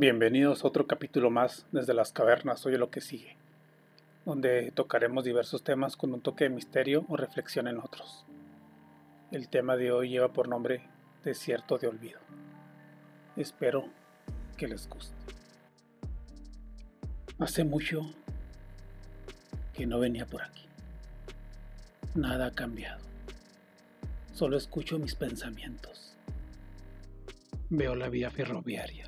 Bienvenidos a otro capítulo más desde las cavernas, oye lo que sigue, donde tocaremos diversos temas con un toque de misterio o reflexión en otros. El tema de hoy lleva por nombre Desierto de Olvido. Espero que les guste. Hace mucho que no venía por aquí. Nada ha cambiado. Solo escucho mis pensamientos. Veo la vía ferroviaria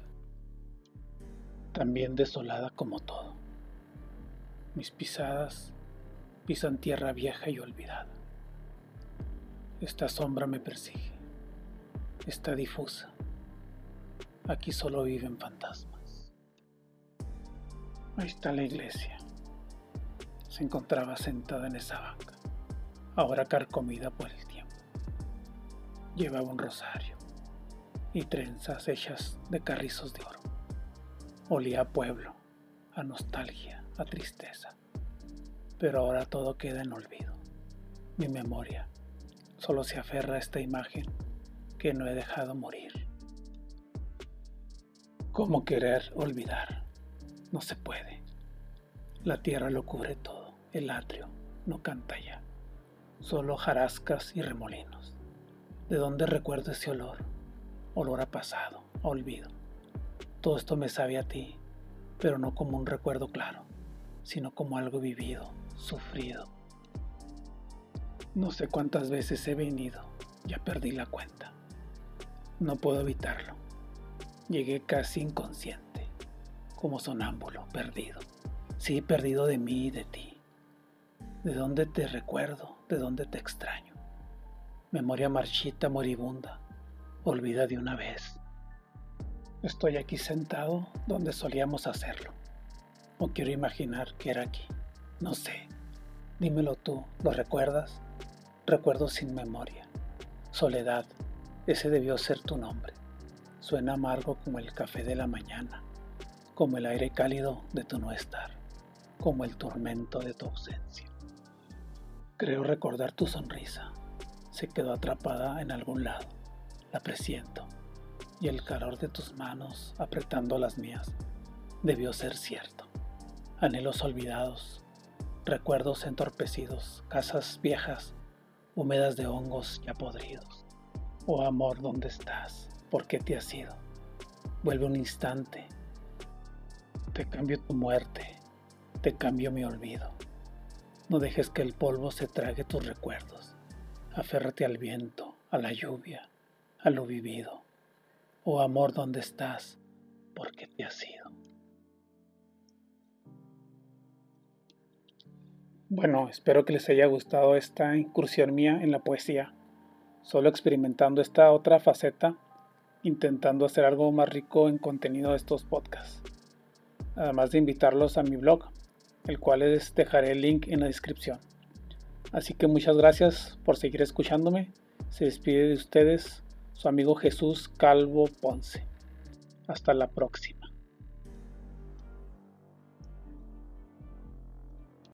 también desolada como todo. Mis pisadas pisan tierra vieja y olvidada. Esta sombra me persigue, está difusa. Aquí solo viven fantasmas. Ahí está la iglesia. Se encontraba sentada en esa banca, ahora carcomida por el tiempo. Llevaba un rosario y trenzas hechas de carrizos de oro. Olía a pueblo, a nostalgia, a tristeza. Pero ahora todo queda en olvido. Mi memoria solo se aferra a esta imagen que no he dejado morir. ¿Cómo querer olvidar? No se puede. La tierra lo cubre todo. El atrio no canta ya. Solo jarascas y remolinos. ¿De dónde recuerdo ese olor? Olor a pasado, a olvido todo esto me sabe a ti, pero no como un recuerdo claro, sino como algo vivido, sufrido. No sé cuántas veces he venido, ya perdí la cuenta. No puedo evitarlo. Llegué casi inconsciente, como sonámbulo, perdido. Sí, perdido de mí y de ti. ¿De dónde te recuerdo? ¿De dónde te extraño? Memoria marchita, moribunda, olvida de una vez Estoy aquí sentado donde solíamos hacerlo. O quiero imaginar que era aquí. No sé. Dímelo tú, ¿lo recuerdas? Recuerdo sin memoria. Soledad, ese debió ser tu nombre. Suena amargo como el café de la mañana, como el aire cálido de tu no estar, como el tormento de tu ausencia. Creo recordar tu sonrisa. Se quedó atrapada en algún lado. La presiento y el calor de tus manos apretando las mías debió ser cierto. Anhelos olvidados, recuerdos entorpecidos, casas viejas, húmedas de hongos ya podridos. Oh amor, ¿dónde estás? ¿Por qué te has ido? Vuelve un instante. Te cambio tu muerte, te cambio mi olvido. No dejes que el polvo se trague tus recuerdos. Aférrate al viento, a la lluvia, a lo vivido. Oh amor, ¿dónde estás? ¿Por qué te has ido? Bueno, espero que les haya gustado esta incursión mía en la poesía, solo experimentando esta otra faceta, intentando hacer algo más rico en contenido de estos podcasts. Además de invitarlos a mi blog, el cual les dejaré el link en la descripción. Así que muchas gracias por seguir escuchándome. Se despide de ustedes su amigo Jesús Calvo Ponce. Hasta la próxima.